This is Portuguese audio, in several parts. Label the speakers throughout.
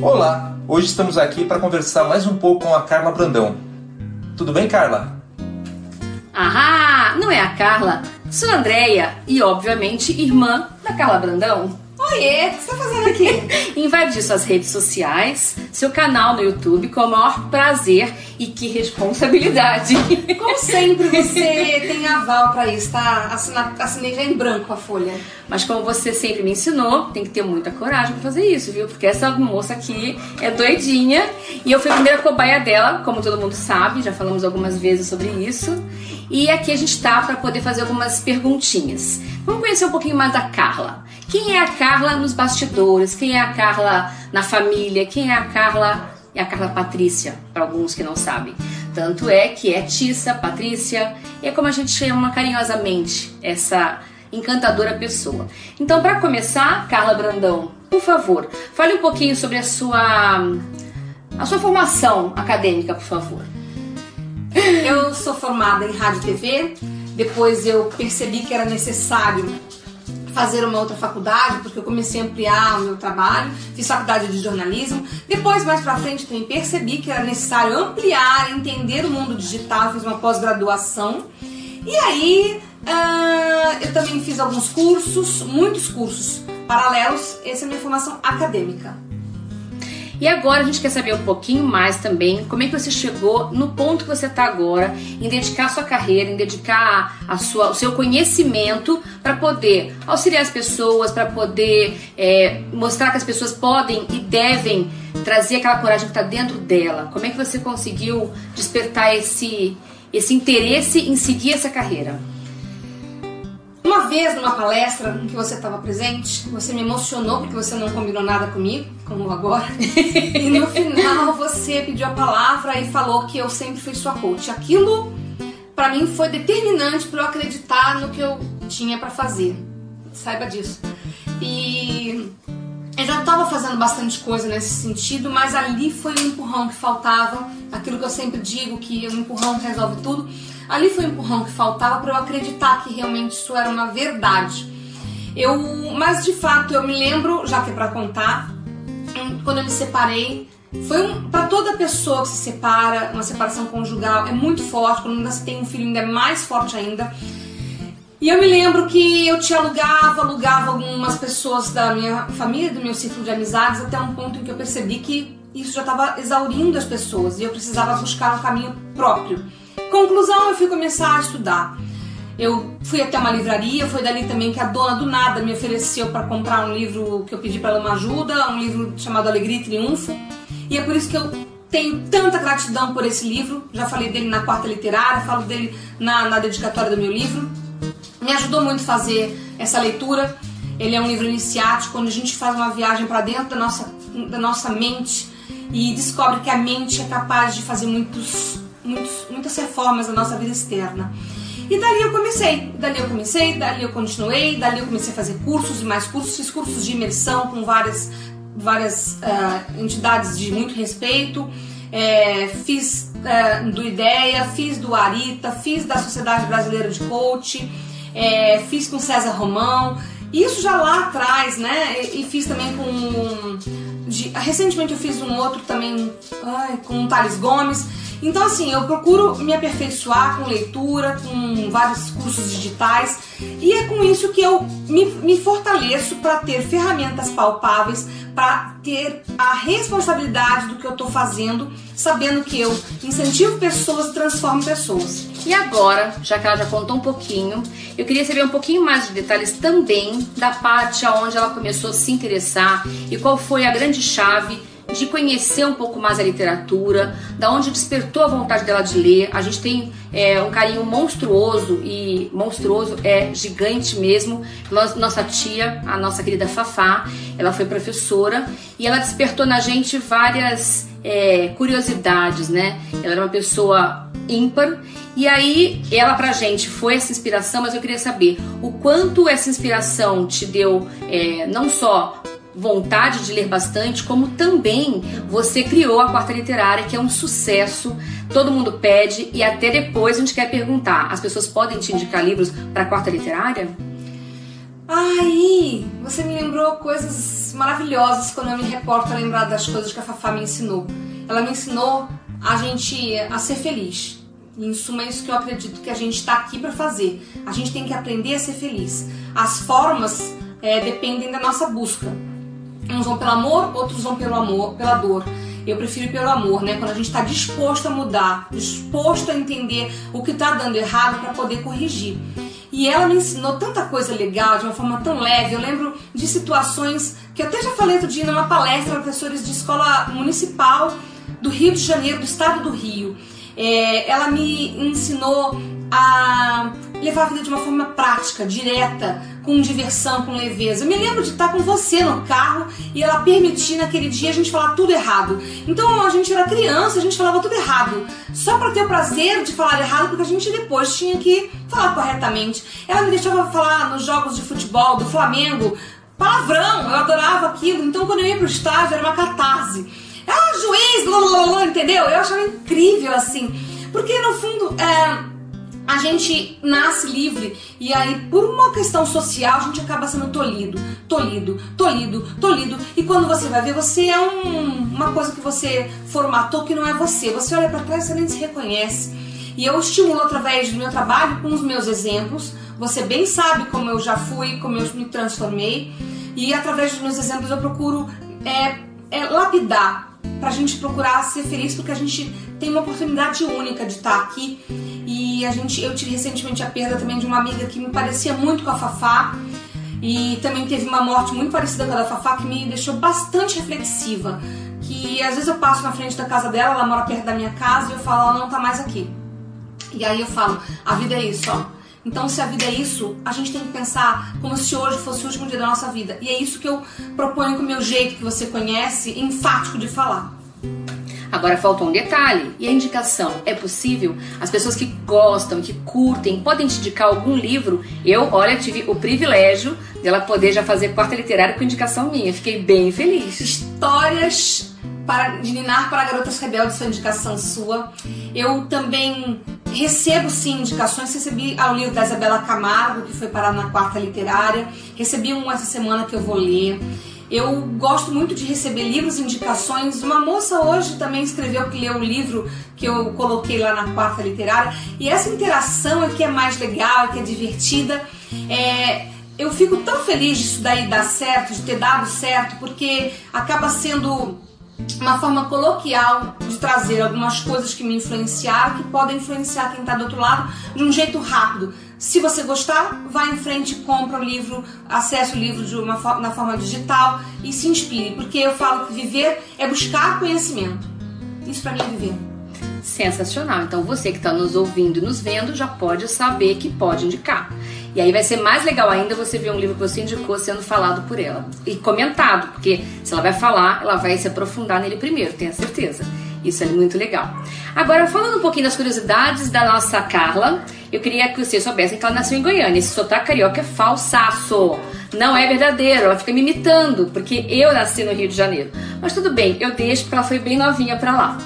Speaker 1: Olá, hoje estamos aqui para conversar mais um pouco com a Carla Brandão. Tudo bem, Carla?
Speaker 2: Ah, não é a Carla, sou a Andréia e, obviamente, irmã da Carla Brandão.
Speaker 3: Oiê, o que você tá fazendo aqui?
Speaker 2: Invadir suas redes sociais, seu canal no YouTube com o maior prazer e que responsabilidade.
Speaker 3: Como sempre, você tem aval pra isso, tá? Assina, assinei já em branco a folha.
Speaker 2: Mas como você sempre me ensinou, tem que ter muita coragem pra fazer isso, viu? Porque essa moça aqui é doidinha e eu fui a primeira cobaia dela, como todo mundo sabe, já falamos algumas vezes sobre isso. E aqui a gente tá para poder fazer algumas perguntinhas. Vamos conhecer um pouquinho mais da Carla. Quem é a Carla nos bastidores? Quem é a Carla na família? Quem é a Carla? É a Carla Patrícia, para alguns que não sabem. Tanto é que é Tissa, Patrícia, é como a gente chama carinhosamente essa encantadora pessoa. Então, para começar, Carla Brandão, por favor, fale um pouquinho sobre a sua a sua formação acadêmica, por favor.
Speaker 3: Eu sou formada em rádio e TV, depois eu percebi que era necessário fazer uma outra faculdade, porque eu comecei a ampliar o meu trabalho, fiz faculdade de jornalismo. Depois, mais pra frente, também percebi que era necessário ampliar, entender o mundo digital, fiz uma pós-graduação. E aí, uh, eu também fiz alguns cursos, muitos cursos paralelos, essa é a minha formação acadêmica.
Speaker 2: E agora a gente quer saber um pouquinho mais também como é que você chegou no ponto que você está agora, em dedicar a sua carreira, em dedicar a sua, o seu conhecimento para poder auxiliar as pessoas, para poder é, mostrar que as pessoas podem e devem trazer aquela coragem que está dentro dela. Como é que você conseguiu despertar esse, esse interesse em seguir essa carreira?
Speaker 3: Vez numa palestra em que você estava presente, você me emocionou porque você não combinou nada comigo, como agora. e no final você pediu a palavra e falou que eu sempre fui sua coach. Aquilo para mim foi determinante para eu acreditar no que eu tinha para fazer. Saiba disso. E eu já estava fazendo bastante coisa nesse sentido, mas ali foi o empurrão que faltava, aquilo que eu sempre digo que o empurrão resolve tudo Ali foi o empurrão que faltava para eu acreditar que realmente isso era uma verdade. Eu, mas de fato eu me lembro, já que é para contar, quando eu me separei, foi um, para toda pessoa que se separa, uma separação conjugal é muito forte, quando ainda se tem um filho ainda é mais forte ainda. E eu me lembro que eu te alugava, alugava algumas pessoas da minha família, do meu círculo de amizades, até um ponto em que eu percebi que isso já estava exaurindo as pessoas e eu precisava buscar um caminho próprio. Conclusão, eu fui começar a estudar. Eu fui até uma livraria, foi dali também que a dona do nada me ofereceu para comprar um livro que eu pedi para ela uma ajuda, um livro chamado Alegria e Triunfo. E é por isso que eu tenho tanta gratidão por esse livro. Já falei dele na quarta literária, falo dele na, na dedicatória do meu livro. Me ajudou muito fazer essa leitura. Ele é um livro iniciático, onde a gente faz uma viagem para dentro da nossa, da nossa mente e descobre que a mente é capaz de fazer muitos, muitas reformas na nossa vida externa. E dali eu comecei, dali eu comecei, dali eu continuei, dali eu comecei a fazer cursos e mais cursos, fiz cursos de imersão com várias, várias uh, entidades de muito respeito, é, fiz uh, do IDEA, fiz do Arita, fiz da Sociedade Brasileira de Coach, é, fiz com César Romão, isso já lá atrás, né? E, e fiz também com. De, recentemente eu fiz um outro também ai, com o Thales Gomes. Então, assim, eu procuro me aperfeiçoar com leitura, com vários cursos digitais, e é com isso que eu me, me fortaleço para ter ferramentas palpáveis, para ter a responsabilidade do que eu estou fazendo, sabendo que eu incentivo pessoas e transformo pessoas.
Speaker 2: E agora, já que ela já contou um pouquinho, eu queria saber um pouquinho mais de detalhes também da parte aonde ela começou a se interessar e qual foi a grande chave de conhecer um pouco mais a literatura, da onde despertou a vontade dela de ler. A gente tem é, um carinho monstruoso e monstruoso é gigante mesmo. Nossa tia, a nossa querida Fafá, ela foi professora e ela despertou na gente várias é, curiosidades, né? Ela era uma pessoa ímpar e aí ela pra gente foi essa inspiração, mas eu queria saber o quanto essa inspiração te deu é, não só vontade de ler bastante, como também você criou a Quarta Literária, que é um sucesso, todo mundo pede e até depois a gente quer perguntar: as pessoas podem te indicar livros para a Quarta Literária?
Speaker 3: Aí, você me lembrou coisas maravilhosas quando eu me reporto a lembrar das coisas que a Fafá me ensinou. Ela me ensinou a gente a ser feliz. Em suma, é isso que eu acredito que a gente está aqui para fazer. A gente tem que aprender a ser feliz. As formas é, dependem da nossa busca. Uns vão pelo amor, outros vão pelo amor, pela dor. Eu prefiro pelo amor, né? Quando a gente está disposto a mudar, disposto a entender o que está dando errado para poder corrigir. E ela me ensinou tanta coisa legal, de uma forma tão leve. Eu lembro de situações que até já falei outro dia numa palestra para professores de escola municipal do Rio de Janeiro, do estado do Rio. É, ela me ensinou a levar a vida de uma forma prática, direta, com diversão, com leveza. Eu me lembro de estar com você no carro e ela permitir naquele dia a gente falar tudo errado. Então a gente era criança, a gente falava tudo errado, só para ter o prazer de falar errado, porque a gente depois tinha que falar corretamente. Ela me deixava falar nos jogos de futebol do Flamengo palavrão, eu adorava aquilo. Então quando eu ia pro estádio era uma catarse. Ah, juiz, blá, blá, blá, entendeu? Eu achava incrível assim. Porque no fundo, é, a gente nasce livre e aí por uma questão social a gente acaba sendo tolhido, tolhido, tolhido, tolhido e quando você vai ver você é um, uma coisa que você formatou que não é você. Você olha para trás e nem se reconhece. E eu estimulo através do meu trabalho com os meus exemplos. Você bem sabe como eu já fui, como eu me transformei e através dos meus exemplos eu procuro é, é lapidar para a gente procurar ser feliz porque a gente tem uma oportunidade única de estar aqui e a gente, eu tive recentemente a perda também de uma amiga que me parecia muito com a Fafá. E também teve uma morte muito parecida com a da Fafá que me deixou bastante reflexiva. Que às vezes eu passo na frente da casa dela, ela mora perto da minha casa, e eu falo, ela não tá mais aqui. E aí eu falo, a vida é isso, ó. Então, se a vida é isso, a gente tem que pensar como se hoje fosse o último dia da nossa vida. E é isso que eu proponho com o meu jeito que você conhece, enfático de falar.
Speaker 2: Agora falta um detalhe, e a indicação é possível? As pessoas que gostam, que curtem, podem te indicar algum livro? Eu, olha, tive o privilégio dela poder já fazer quarta literária com indicação minha. Fiquei bem feliz.
Speaker 3: Histórias para de Ninar para Garotas Rebeldes foi indicação sua. Eu também recebo sim indicações. Recebi ao livro da Isabela Camargo, que foi parar na quarta literária. Recebi um essa semana que eu vou ler. Eu gosto muito de receber livros, indicações. Uma moça hoje também escreveu que leu o livro que eu coloquei lá na quarta literária. E essa interação é que é mais legal, é que é divertida. É, eu fico tão feliz disso daí dar certo, de ter dado certo, porque acaba sendo uma forma coloquial de trazer algumas coisas que me influenciaram, que podem influenciar quem está do outro lado de um jeito rápido. Se você gostar, vá em frente, compra o livro, acesse o livro de uma, na forma digital e se inspire, porque eu falo que viver é buscar conhecimento. Isso para mim é viver.
Speaker 2: Sensacional. Então você que está nos ouvindo e nos vendo já pode saber que pode indicar. E aí vai ser mais legal ainda você ver um livro que você indicou sendo falado por ela e comentado, porque se ela vai falar, ela vai se aprofundar nele primeiro, tenha certeza. Isso é muito legal. Agora, falando um pouquinho das curiosidades da nossa Carla, eu queria que vocês soubessem que ela nasceu em Goiânia. Esse sotaque carioca é falsaço. Não é verdadeiro, ela fica me imitando, porque eu nasci no Rio de Janeiro. Mas tudo bem, eu deixo porque ela foi bem novinha pra lá.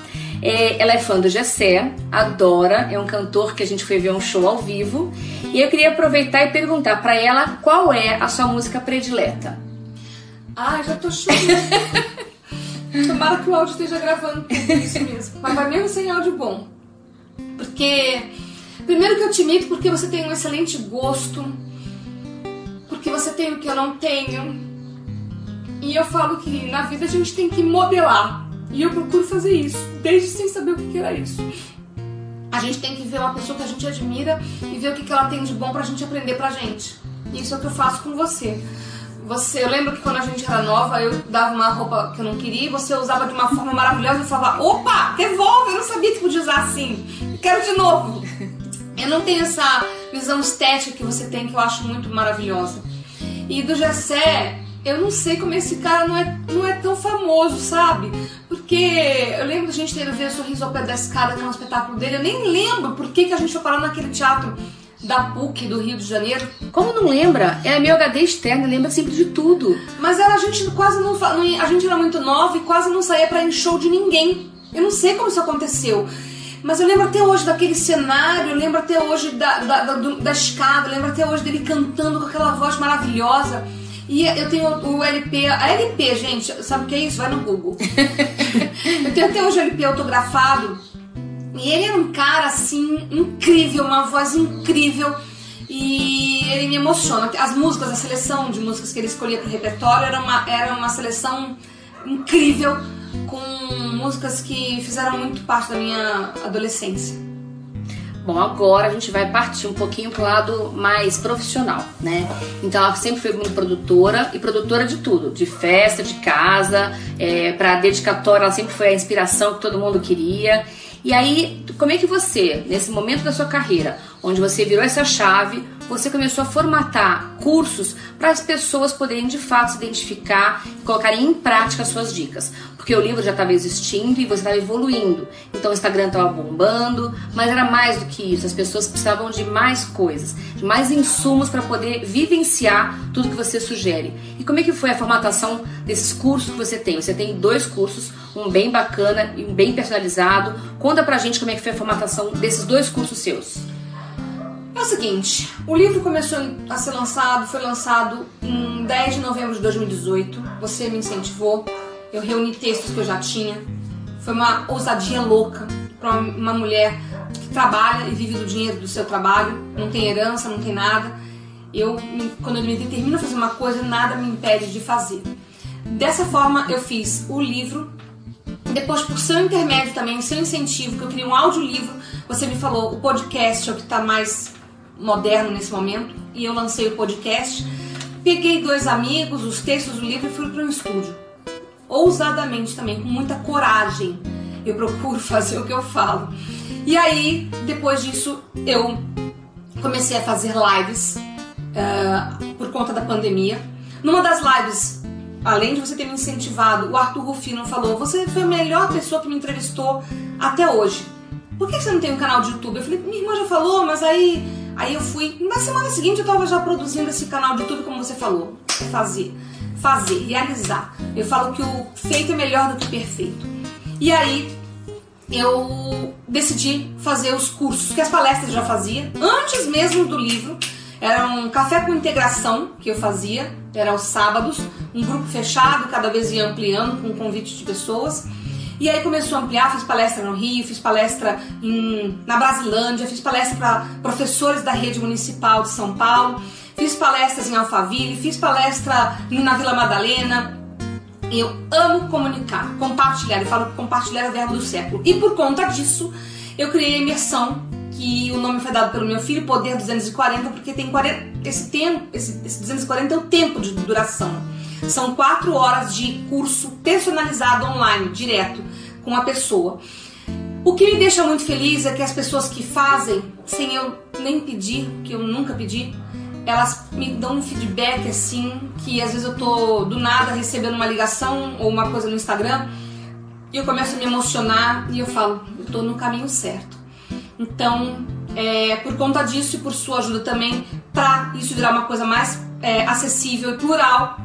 Speaker 2: É, ela é fã do Gessé, adora, é um cantor que a gente foi ver um show ao vivo. E eu queria aproveitar e perguntar para ela qual é a sua música predileta.
Speaker 3: Ah, já tô chorando. Tomara que o áudio esteja gravando tudo isso mesmo. Mas vai mesmo sem áudio bom. Porque, primeiro que eu te imito porque você tem um excelente gosto. Porque você tem o que eu não tenho. E eu falo que na vida a gente tem que modelar. E eu procuro fazer isso, desde sem saber o que era isso. A gente tem que ver uma pessoa que a gente admira e ver o que ela tem de bom pra gente aprender pra gente. Isso é o que eu faço com você. Você, eu lembro que quando a gente era nova, eu dava uma roupa que eu não queria e você usava de uma forma maravilhosa e falava, opa, devolve, eu não sabia que podia usar assim, quero de novo. Eu não tenho essa visão estética que você tem, que eu acho muito maravilhosa. E do Gessé, eu não sei como esse cara não é, não é tão famoso, sabe? Porque eu lembro da gente ter ver o Sorriso ao Pé da Escada, que é um espetáculo dele, eu nem lembro por que, que a gente foi parar naquele teatro da PUC do Rio de Janeiro.
Speaker 2: Como não lembra? É meu HD externo, lembra sempre de tudo.
Speaker 3: Mas era, a gente quase não, A gente era muito nova e quase não saía pra ir em show de ninguém. Eu não sei como isso aconteceu. Mas eu lembro até hoje daquele cenário, lembro até hoje da, da, da, da escada, lembro até hoje dele cantando com aquela voz maravilhosa. E eu tenho o LP, a LP, gente, sabe o que é isso? Vai no Google. eu tenho até hoje o LP autografado. E ele era um cara assim, incrível, uma voz incrível. E ele me emociona. As músicas, a seleção de músicas que ele escolhia para o repertório era uma, era uma seleção incrível, com músicas que fizeram muito parte da minha adolescência.
Speaker 2: Bom, agora a gente vai partir um pouquinho pro lado mais profissional, né? Então ela sempre foi muito produtora e produtora de tudo, de festa, de casa, é, para dedicatória ela sempre foi a inspiração que todo mundo queria. E aí, como é que você, nesse momento da sua carreira, onde você virou essa chave, você começou a formatar cursos para as pessoas poderem de fato se identificar e colocarem em prática as suas dicas? Porque o livro já estava existindo e você estava evoluindo. Então o Instagram estava bombando, mas era mais do que isso. As pessoas precisavam de mais coisas, de mais insumos para poder vivenciar tudo que você sugere. E como é que foi a formatação desses cursos que você tem? Você tem dois cursos, um bem bacana e um bem personalizado. Conta pra gente como é que foi a formatação desses dois cursos seus.
Speaker 3: É o seguinte, o livro começou a ser lançado, foi lançado em 10 de novembro de 2018. Você me incentivou eu reuni textos que eu já tinha. Foi uma ousadia louca para uma mulher que trabalha e vive do dinheiro do seu trabalho, não tem herança, não tem nada. Eu, quando eu me determino a fazer uma coisa, nada me impede de fazer. Dessa forma, eu fiz o livro. Depois, por seu intermédio também, seu incentivo, que eu criei um audiolivro, você me falou, o podcast é o que está mais moderno nesse momento, e eu lancei o podcast. Peguei dois amigos, os textos do livro e fui para um estúdio ousadamente também, com muita coragem. Eu procuro fazer o que eu falo. E aí, depois disso, eu comecei a fazer lives uh, por conta da pandemia. Numa das lives, além de você ter me incentivado, o Arthur Rufino falou: Você foi a melhor pessoa que me entrevistou até hoje. Por que você não tem um canal de YouTube? Eu falei: Minha irmã já falou, mas aí, aí eu fui. Na semana seguinte eu estava já produzindo esse canal de YouTube, como você falou, fazer fazer, realizar. Eu falo que o feito é melhor do que o perfeito. E aí eu decidi fazer os cursos, que as palestras já fazia, antes mesmo do livro. Era um café com integração que eu fazia, era aos sábados, um grupo fechado, cada vez ia ampliando com um convite de pessoas. E aí começou a ampliar, fiz palestra no Rio, fiz palestra em, na Brasilândia, fiz palestra para professores da rede municipal de São Paulo fiz palestras em Alphaville, fiz palestra na Vila Madalena. Eu amo comunicar, compartilhar. Eu falo que compartilhar é o verbo do século. E por conta disso, eu criei a imersão, que o nome foi dado pelo meu filho, Poder 240, porque tem 40, esse tempo, esse, esse 240 é o tempo de duração. São quatro horas de curso personalizado online, direto, com a pessoa. O que me deixa muito feliz é que as pessoas que fazem, sem eu nem pedir, que eu nunca pedi, elas me dão um feedback assim, que às vezes eu tô do nada recebendo uma ligação ou uma coisa no Instagram e eu começo a me emocionar e eu falo, eu tô no caminho certo. Então, é, por conta disso e por sua ajuda também, para isso virar uma coisa mais é, acessível e plural,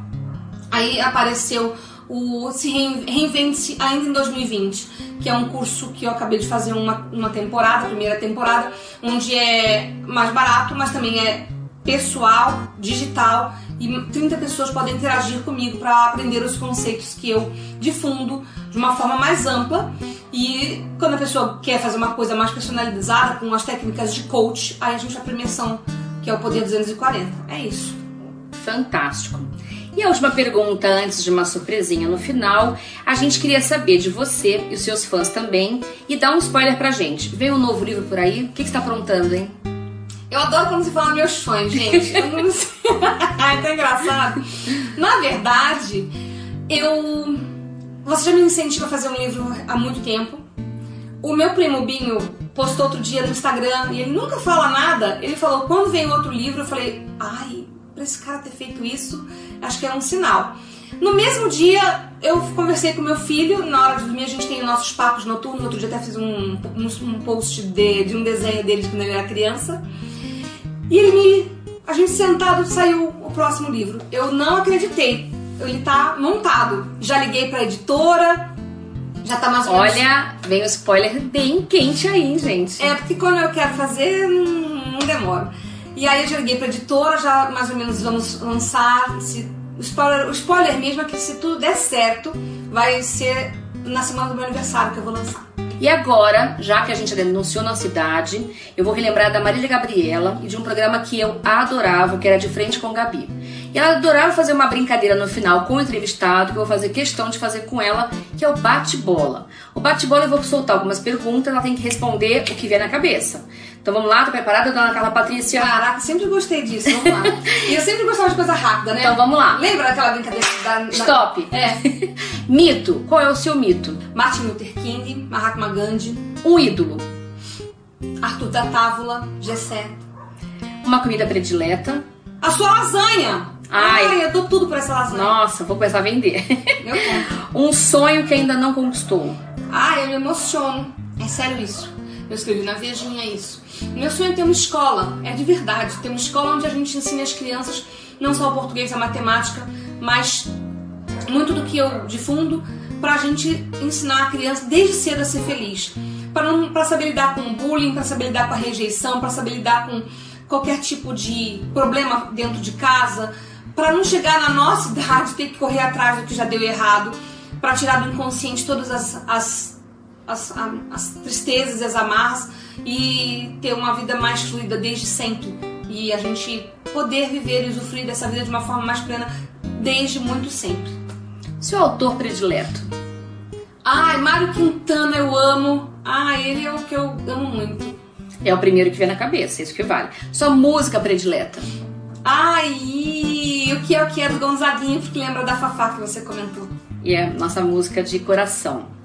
Speaker 3: aí apareceu o Se Reinvente ainda em 2020, que é um curso que eu acabei de fazer uma, uma temporada, primeira temporada, onde é mais barato, mas também é pessoal, digital e 30 pessoas podem interagir comigo para aprender os conceitos que eu difundo de uma forma mais ampla. E quando a pessoa quer fazer uma coisa mais personalizada com as técnicas de coach, aí a gente a imersão, que é o Poder 240. É isso.
Speaker 2: Fantástico. E a última pergunta, antes de uma surpresinha no final, a gente queria saber de você e os seus fãs também e dar um spoiler pra gente. Vem um novo livro por aí? O que, que você está aprontando, hein?
Speaker 3: Eu adoro quando você fala meus sonhos, gente. Eu não sei. é tão engraçado. Na verdade, eu. Você já me incentiva a fazer um livro há muito tempo. O meu primo Binho postou outro dia no Instagram e ele nunca fala nada. Ele falou: quando vem outro livro, eu falei: ai, pra esse cara ter feito isso, acho que é um sinal. No mesmo dia, eu conversei com meu filho, na hora de dormir a gente tem nossos papos noturnos, outro dia até fiz um, um, um post de, de um desenho dele de quando ele era criança. E ele me. A gente sentado saiu o próximo livro. Eu não acreditei. Ele tá montado. Já liguei pra editora. Já tá mais ou menos.
Speaker 2: Olha, vem o spoiler bem quente aí, gente.
Speaker 3: É, porque quando eu quero fazer, não, não demora. E aí eu já liguei pra editora, já mais ou menos vamos lançar. Se, o, spoiler, o spoiler mesmo é que se tudo der certo, vai ser na semana do meu aniversário que eu vou lançar.
Speaker 2: E agora, já que a gente denunciou na cidade, eu vou relembrar da Marília Gabriela e de um programa que eu adorava, que era De Frente com Gabi. E ela adorava fazer uma brincadeira no final com o entrevistado, que eu vou fazer questão de fazer com ela, que é o bate-bola. O bate-bola eu vou soltar algumas perguntas, ela tem que responder o que vier na cabeça. Então vamos lá, tá preparada, dona Carla Patrícia?
Speaker 3: Caraca, sempre gostei disso, vamos lá. e eu sempre gostava de coisa rápida, né?
Speaker 2: Então vamos lá.
Speaker 3: Lembra daquela brincadeira da. da...
Speaker 2: Stop!
Speaker 3: É.
Speaker 2: mito. Qual é o seu mito?
Speaker 3: Martin Luther King, Mahatma Gandhi,
Speaker 2: Um ídolo.
Speaker 3: Arthur da Távola, Gessé.
Speaker 2: Uma comida predileta.
Speaker 3: A sua lasanha!
Speaker 2: Ai.
Speaker 3: eu dou tudo por essa lasanha.
Speaker 2: Nossa, vou começar a vender. Um sonho que ainda não conquistou.
Speaker 3: Ah, eu me emociono. É sério isso. Eu escrevi na Vejinha isso. Meu sonho é ter uma escola, é de verdade, ter uma escola onde a gente ensine as crianças não só o português a matemática, mas muito do que eu difundo pra gente ensinar a criança desde cedo a ser feliz. Para saber lidar com o bullying, para saber lidar com a rejeição, para saber lidar com qualquer tipo de problema dentro de casa, para não chegar na nossa idade ter que correr atrás do que já deu errado, para tirar do inconsciente todas as, as, as, as tristezas e as amarras e ter uma vida mais fluida desde sempre. E a gente poder viver e usufruir dessa vida de uma forma mais plena desde muito sempre.
Speaker 2: Seu autor predileto?
Speaker 3: Ai, Mário Quintana eu amo. Ah, ele é o que eu amo muito.
Speaker 2: É o primeiro que vem na cabeça, isso que vale. Sua música predileta?
Speaker 3: Ai, o que é o que é do Gonzaguinho, porque lembra da Fafá que você comentou.
Speaker 2: E é nossa música de coração.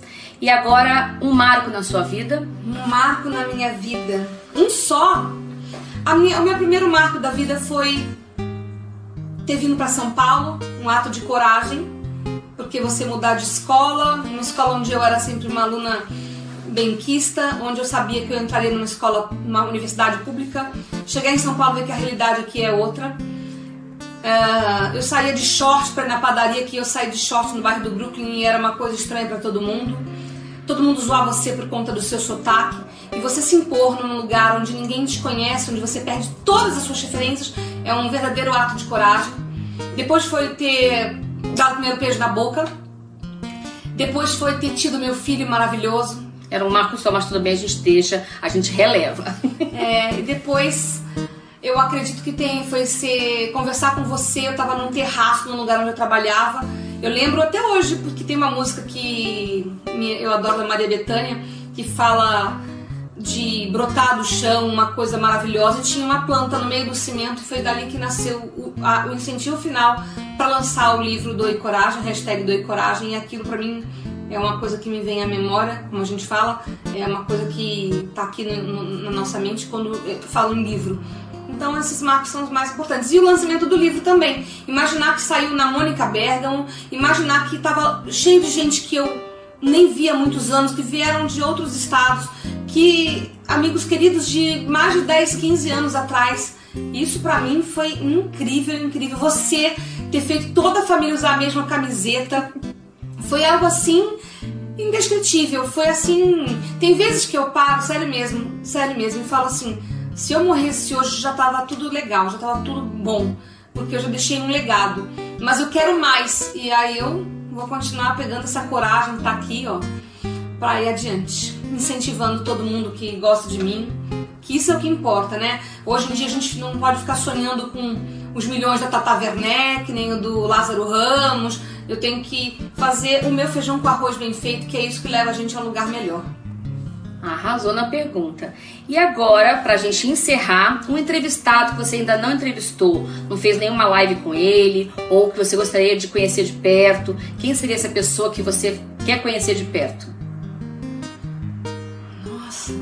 Speaker 2: E agora, um marco na sua vida?
Speaker 3: Um marco na minha vida. Um só? A minha, o meu primeiro marco da vida foi ter vindo para São Paulo, um ato de coragem, porque você mudar de escola, uma escola onde eu era sempre uma aluna benquista, onde eu sabia que eu entraria numa escola, numa universidade pública, chegar em São Paulo ver que a realidade aqui é outra. Uh, eu saía de short para na padaria, que eu saí de short no bairro do Brooklyn e era uma coisa estranha para todo mundo. Todo mundo zoava você por conta do seu sotaque. E você se impor num lugar onde ninguém te conhece, onde você perde todas as suas referências, é um verdadeiro ato de coragem. Depois foi ter dado o primeiro beijo na boca. Depois foi ter tido meu filho maravilhoso.
Speaker 2: Era um marco só, mas tudo bem, a gente deixa, a gente releva.
Speaker 3: É, e depois eu acredito que tem, foi ser conversar com você. Eu tava num terraço no lugar onde eu trabalhava. Eu lembro até hoje, porque tem uma música que eu adoro da Maria Bethânia, que fala de brotar do chão, uma coisa maravilhosa. E tinha uma planta no meio do cimento e foi dali que nasceu o, a, o incentivo final para lançar o livro Doe Coragem, hashtag Coragem. E aquilo para mim é uma coisa que me vem à memória, como a gente fala, é uma coisa que está aqui no, no, na nossa mente quando eu falo em livro. Então esses marcos são os mais importantes. E o lançamento do livro também. Imaginar que saiu na Mônica Bergamo, imaginar que estava cheio de gente que eu nem via há muitos anos, que vieram de outros estados, que amigos queridos de mais de 10, 15 anos atrás. Isso para mim foi incrível, incrível. Você ter feito toda a família usar a mesma camiseta, foi algo assim indescritível. Foi assim. Tem vezes que eu paro, sério mesmo, sério mesmo, e falo assim: se eu morresse hoje já tava tudo legal, já tava tudo bom, porque eu já deixei um legado. Mas eu quero mais, e aí eu vou continuar pegando essa coragem que tá aqui, ó, pra ir adiante, incentivando todo mundo que gosta de mim. Que isso é o que importa, né? Hoje em dia a gente não pode ficar sonhando com os milhões da Tata Werneck, nem o do Lázaro Ramos. Eu tenho que fazer o meu feijão com arroz bem feito, que é isso que leva a gente a um lugar melhor.
Speaker 2: Arrasou na pergunta. E agora, pra gente encerrar, um entrevistado que você ainda não entrevistou, não fez nenhuma live com ele, ou que você gostaria de conhecer de perto, quem seria essa pessoa que você quer conhecer de perto?
Speaker 3: Nossa.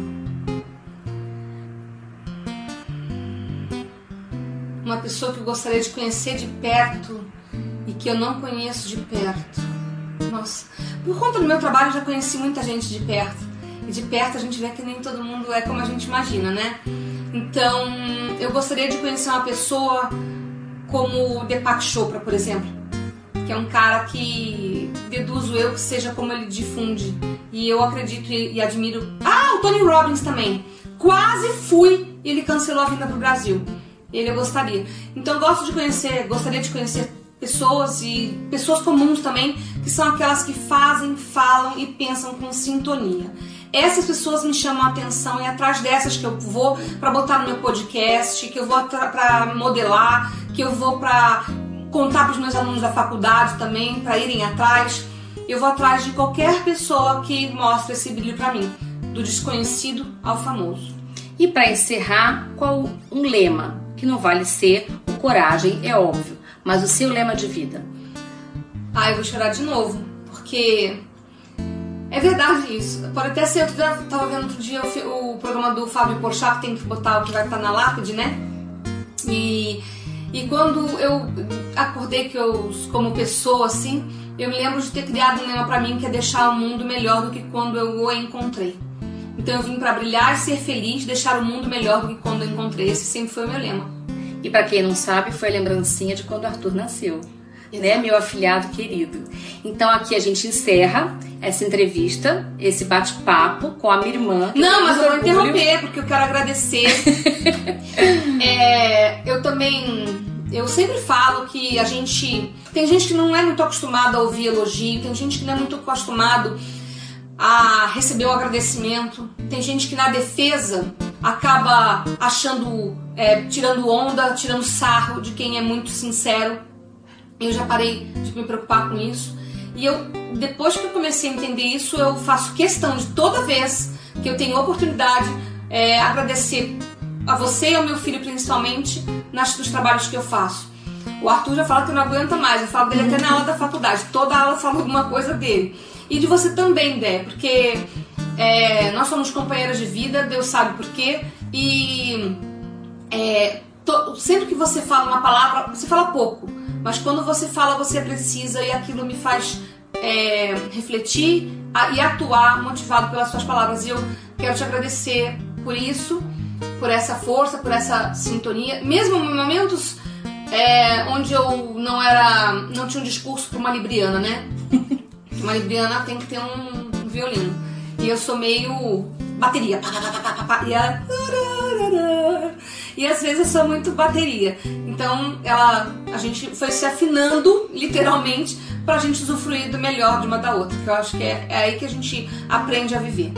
Speaker 3: Uma pessoa que eu gostaria de conhecer de perto e que eu não conheço de perto. Nossa. Por conta do meu trabalho, eu já conheci muita gente de perto. E de perto a gente vê que nem todo mundo é como a gente imagina, né? Então, eu gostaria de conhecer uma pessoa como o Deepak Chopra, por exemplo, que é um cara que deduzo eu que seja como ele difunde. E eu acredito e admiro. Ah, o Tony Robbins também. Quase fui e ele cancelou a vinda pro Brasil. Ele eu gostaria. Então eu gosto de conhecer, gostaria de conhecer pessoas e pessoas comuns também, que são aquelas que fazem, falam e pensam com sintonia. Essas pessoas me chamam a atenção e é atrás dessas que eu vou para botar no meu podcast, que eu vou para modelar, que eu vou para contar para os meus alunos da faculdade também, para irem atrás. Eu vou atrás de qualquer pessoa que mostre esse brilho para mim, do desconhecido ao famoso.
Speaker 2: E para encerrar, qual um lema que não vale ser o coragem, é óbvio, mas o seu lema de vida?
Speaker 3: Ah, eu vou chorar de novo, porque é verdade isso. Pode até ser, eu tava vendo outro dia o, programa do Fábio Porchat, que tem que botar o que vai estar na lápide, né? E, e quando eu acordei que eu, como pessoa, assim, eu me lembro de ter criado um lema para mim que é deixar o mundo melhor do que quando eu o encontrei. Então eu vim para brilhar, ser feliz, deixar o mundo melhor do que quando eu encontrei. Esse sempre foi o meu lema.
Speaker 2: E para quem não sabe, foi a lembrancinha de quando Arthur nasceu né, meu afilhado querido. Então aqui a gente encerra essa entrevista, esse bate-papo com a minha irmã.
Speaker 3: Não, mas eu vou interromper porque eu quero agradecer. é, eu também eu sempre falo que a gente. Tem gente que não é muito acostumada a ouvir elogio, tem gente que não é muito acostumado a receber o agradecimento, tem gente que na defesa acaba achando, é, tirando onda, tirando sarro de quem é muito sincero. Eu já parei de me preocupar com isso. E eu, depois que eu comecei a entender isso, eu faço questão de toda vez que eu tenho oportunidade é, agradecer a você e ao meu filho principalmente nas, nos trabalhos que eu faço. O Arthur já fala que não aguenta mais, eu falo dele até na aula da faculdade. Toda aula fala alguma coisa dele. E de você também, Dé, porque é, nós somos companheiras de vida, Deus sabe por quê. E é, to, sempre que você fala uma palavra, você fala pouco mas quando você fala, você precisa e aquilo me faz é, refletir e atuar motivado pelas suas palavras. E eu quero te agradecer por isso, por essa força, por essa sintonia, mesmo em momentos é, onde eu não era, não tinha um discurso para uma libriana, né? uma libriana tem que ter um, um violino e eu sou meio bateria, e ela e às vezes eu sou muito bateria. Então ela, a gente foi se afinando, literalmente, para a gente usufruir do melhor de uma da outra. Que eu acho que é, é aí que a gente aprende a viver.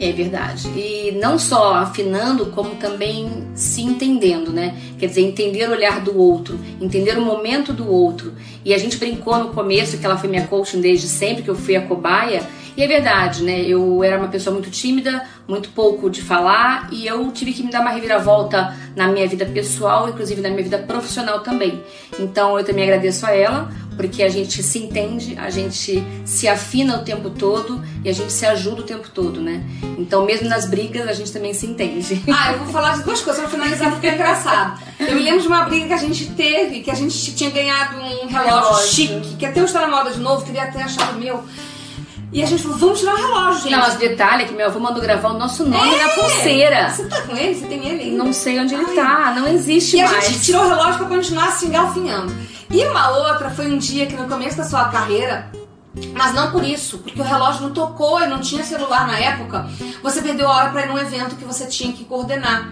Speaker 2: É verdade. E não só afinando, como também se entendendo, né? Quer dizer, entender o olhar do outro, entender o momento do outro. E a gente brincou no começo que ela foi minha coaching desde sempre, que eu fui a cobaia. E é verdade, né? Eu era uma pessoa muito tímida, muito pouco de falar, e eu tive que me dar uma reviravolta na minha vida pessoal, inclusive na minha vida profissional também. Então eu também agradeço a ela, porque a gente se entende, a gente se afina o tempo todo e a gente se ajuda o tempo todo, né? Então, mesmo nas brigas, a gente também se entende.
Speaker 3: Ah, eu vou falar de duas coisas pra finalizar porque é engraçado. Eu me lembro de uma briga que a gente teve, que a gente tinha ganhado um relógio, relógio. chique, que até hoje tá na moda de novo, queria ter achado meu. E a gente falou, vamos tirar o relógio, gente.
Speaker 2: Não, mas detalhe é que meu avô mandou gravar o nosso nome é. na pulseira.
Speaker 3: Você tá com ele? Você tem ele ainda?
Speaker 2: Não sei onde ele Ai. tá, não existe
Speaker 3: e
Speaker 2: mais.
Speaker 3: E a gente tirou o relógio pra continuar se engalfinhando. E uma outra foi um dia que no começo da sua carreira, mas não por isso, porque o relógio não tocou e não tinha celular na época, você perdeu a hora para ir num evento que você tinha que coordenar.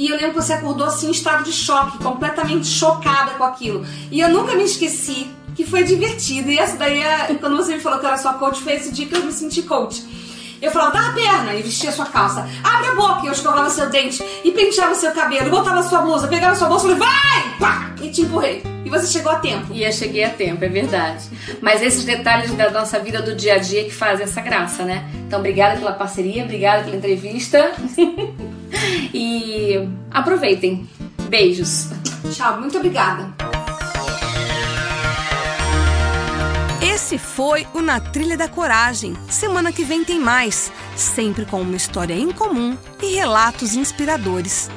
Speaker 3: E eu lembro que você acordou assim em estado de choque, completamente chocada com aquilo. E eu nunca me esqueci que foi divertido. E essa daí, é, quando você me falou que era sua coach, foi esse dia que eu me senti coach. Eu falava, dá a perna e vestia sua calça. Abre a boca e eu escovava seu dente e penteava seu cabelo, botava sua blusa, pegava sua bolsa e falei, vai!
Speaker 4: pá, e te empurrei. E você chegou a tempo.
Speaker 2: E eu cheguei a tempo, é verdade. Mas esses detalhes da nossa vida do dia a dia que fazem essa graça, né? Então, obrigada pela parceria, obrigada pela entrevista. e aproveitem. Beijos.
Speaker 4: Tchau, muito obrigada.
Speaker 3: Esse foi o Na Trilha da Coragem. Semana que vem tem mais, sempre com uma história incomum e relatos inspiradores.